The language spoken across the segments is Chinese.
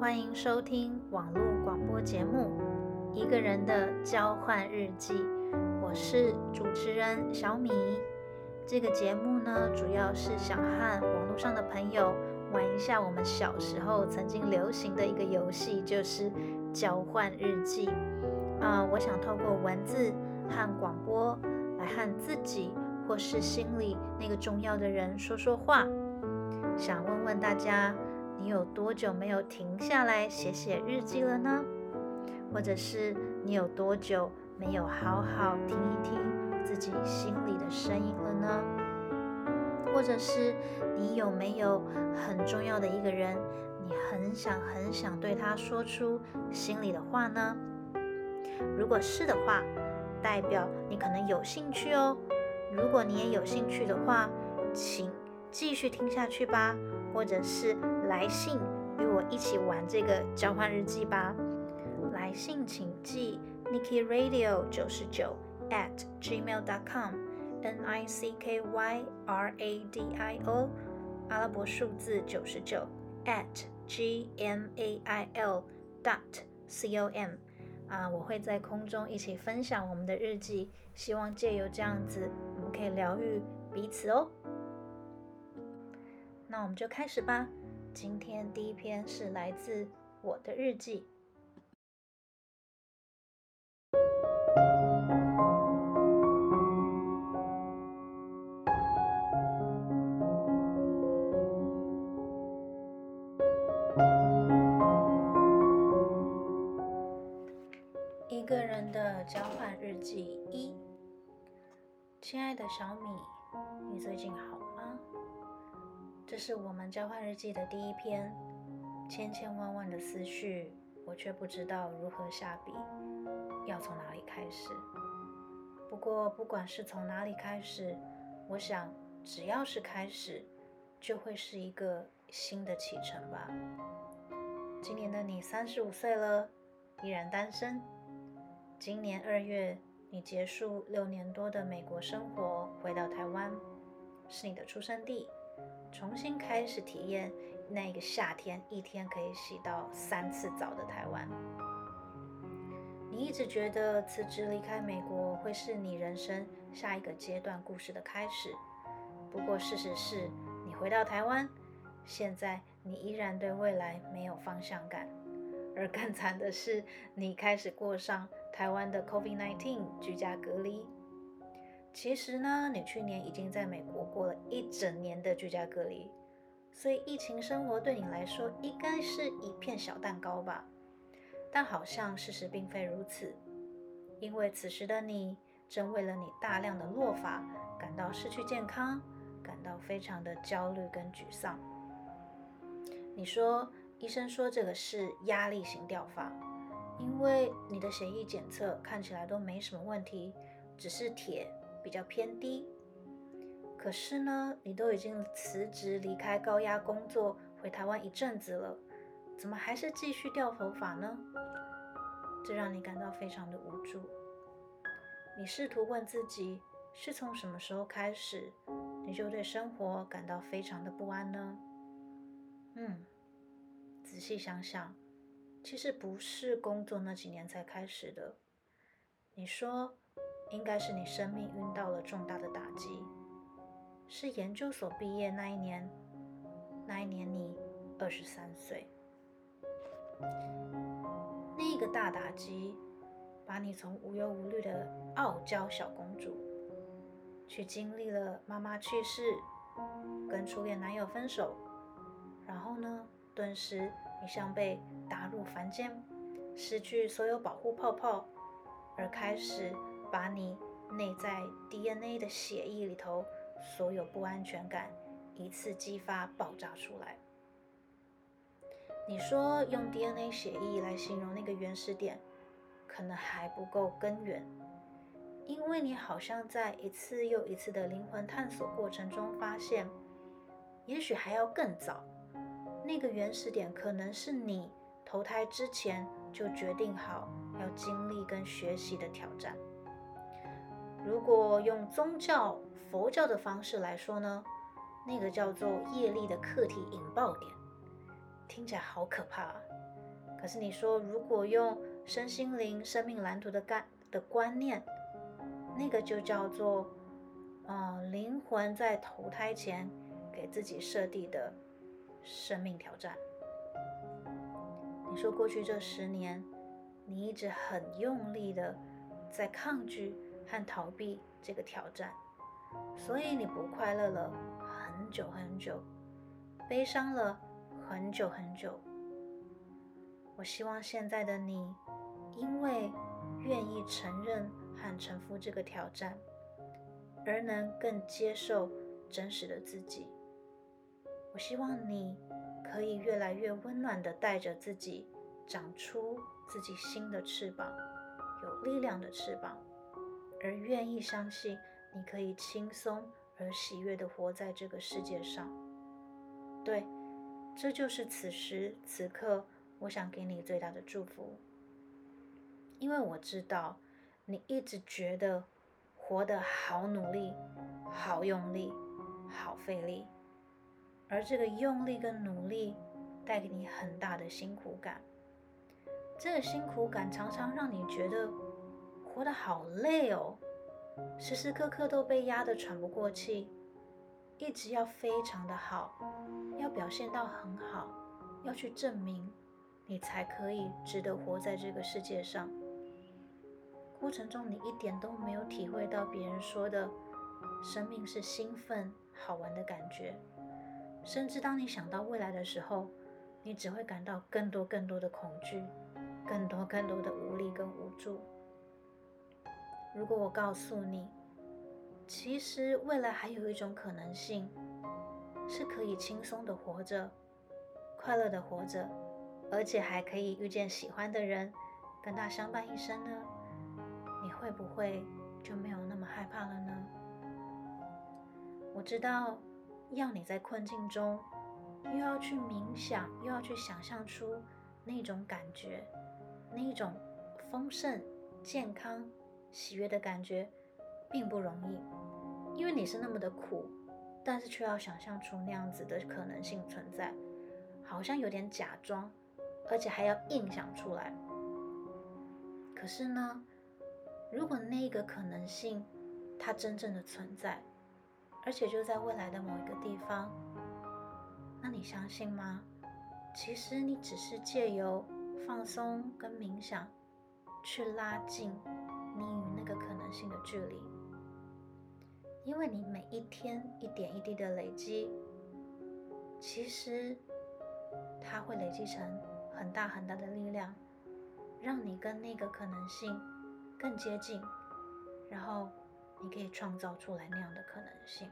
欢迎收听网络广播节目《一个人的交换日记》，我是主持人小米。这个节目呢，主要是想和网络上的朋友玩一下我们小时候曾经流行的一个游戏，就是交换日记。啊，我想透过文字和广播来和自己或是心里那个重要的人说说话。想问问大家，你有多久没有停下来写写日记了呢？或者是你有多久没有好好听一听自己心里的声音了呢？或者是你有没有很重要的一个人，你很想很想对他说出心里的话呢？如果是的话，代表你可能有兴趣哦。如果你也有兴趣的话，请。继续听下去吧，或者是来信与我一起玩这个交换日记吧。来信请寄 Nicky Radio 九十九 at gmail dot com，N I C K Y R A D I O 阿拉伯数字九十九 at g m a i l dot c o m 啊，我会在空中一起分享我们的日记，希望借由这样子，我们可以疗愈彼此哦。那我们就开始吧。今天第一篇是来自我的日记。一个人的交换日记一。亲爱的小米，你最近好吗？这是我们交换日记的第一篇，千千万万的思绪，我却不知道如何下笔，要从哪里开始。不过，不管是从哪里开始，我想只要是开始，就会是一个新的启程吧。今年的你三十五岁了，依然单身。今年二月，你结束六年多的美国生活，回到台湾，是你的出生地。重新开始体验那个夏天，一天可以洗到三次澡的台湾。你一直觉得辞职离开美国会是你人生下一个阶段故事的开始。不过事实是，你回到台湾，现在你依然对未来没有方向感。而更惨的是，你开始过上台湾的 COVID-19 居家隔离。其实呢，你去年已经在美国过了一整年的居家隔离，所以疫情生活对你来说应该是一片小蛋糕吧？但好像事实并非如此，因为此时的你正为了你大量的落发感到失去健康，感到非常的焦虑跟沮丧。你说，医生说这个是压力型掉发，因为你的血液检测看起来都没什么问题，只是铁。比较偏低，可是呢，你都已经辞职离开高压工作，回台湾一阵子了，怎么还是继续掉头发呢？这让你感到非常的无助。你试图问自己，是从什么时候开始，你就对生活感到非常的不安呢？嗯，仔细想想，其实不是工作那几年才开始的。你说。应该是你生命遇到了重大的打击，是研究所毕业那一年，那一年你二十三岁，那个大打击把你从无忧无虑的傲娇小公主，去经历了妈妈去世，跟初恋男友分手，然后呢，顿时你像被打入凡间，失去所有保护泡泡，而开始。把你内在 DNA 的血液里头所有不安全感一次激发爆炸出来。你说用 DNA 血液来形容那个原始点，可能还不够根源，因为你好像在一次又一次的灵魂探索过程中发现，也许还要更早。那个原始点可能是你投胎之前就决定好要经历跟学习的挑战。如果用宗教佛教的方式来说呢，那个叫做业力的课题引爆点，听起来好可怕。啊可是你说，如果用身心灵、生命蓝图的概的观念，那个就叫做，呃，灵魂在投胎前给自己设定的生命挑战。你说过去这十年，你一直很用力的在抗拒和逃避这个挑战，所以你不快乐了很久很久，悲伤了很久很久。我希望现在的你，因为愿意承认和臣服这个挑战，而能更接受真实的自己。我希望你可以越来越温暖的带着自己，长出自己新的翅膀，有力量的翅膀，而愿意相信你可以轻松而喜悦的活在这个世界上。对，这就是此时此刻。我想给你最大的祝福，因为我知道你一直觉得活得好努力、好用力、好费力，而这个用力跟努力带给你很大的辛苦感。这个辛苦感常常让你觉得活得好累哦，时时刻刻都被压得喘不过气，一直要非常的好，要表现到很好，要去证明。你才可以值得活在这个世界上。过程中，你一点都没有体会到别人说的生命是兴奋、好玩的感觉。甚至当你想到未来的时候，你只会感到更多更多的恐惧，更多更多的无力跟无助。如果我告诉你，其实未来还有一种可能性，是可以轻松的活着，快乐的活着。而且还可以遇见喜欢的人，跟他相伴一生呢。你会不会就没有那么害怕了呢？我知道，要你在困境中，又要去冥想，又要去想象出那种感觉，那种丰盛、健康、喜悦的感觉，并不容易。因为你是那么的苦，但是却要想象出那样子的可能性存在，好像有点假装。而且还要硬想出来。可是呢，如果那个可能性它真正的存在，而且就在未来的某一个地方，那你相信吗？其实你只是借由放松跟冥想，去拉近性的距离。因为你每一天一点一滴的累积，其实它会累积成。很大很大的力量，让你跟那个可能性更接近，然后你可以创造出来那样的可能性。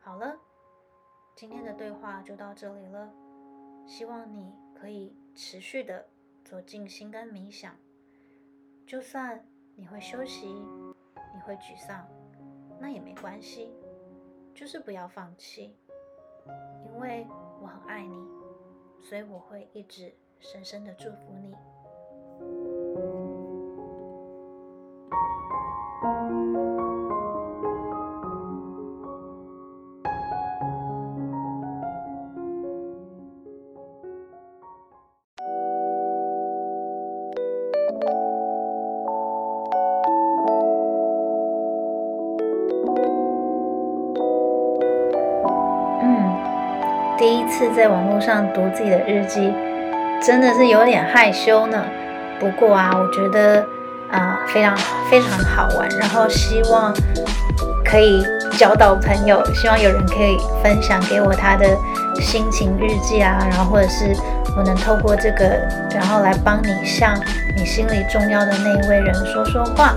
好了，今天的对话就到这里了。希望你可以持续的做静心跟冥想，就算你会休息，你会沮丧，那也没关系，就是不要放弃，因为我很爱你。所以我会一直深深的祝福你。第一次在网络上读自己的日记，真的是有点害羞呢。不过啊，我觉得啊非常非常好玩，然后希望可以交到朋友，希望有人可以分享给我他的心情日记啊，然后或者是我能透过这个，然后来帮你向你心里重要的那一位人说说话，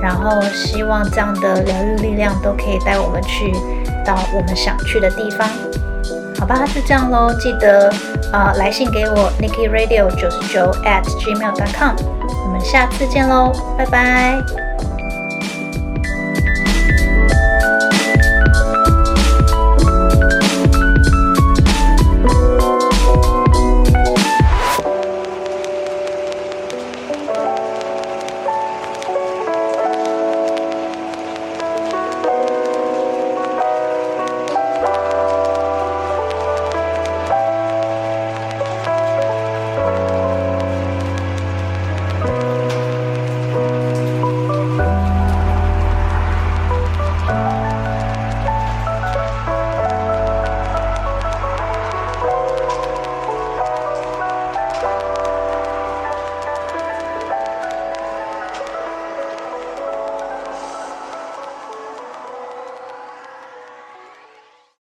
然后希望这样的疗愈力量都可以带我们去到我们想去的地方。好吧，就这样喽。记得啊，来信给我，niki Radio 九十九 at gmail.com。我们下次见喽，拜拜。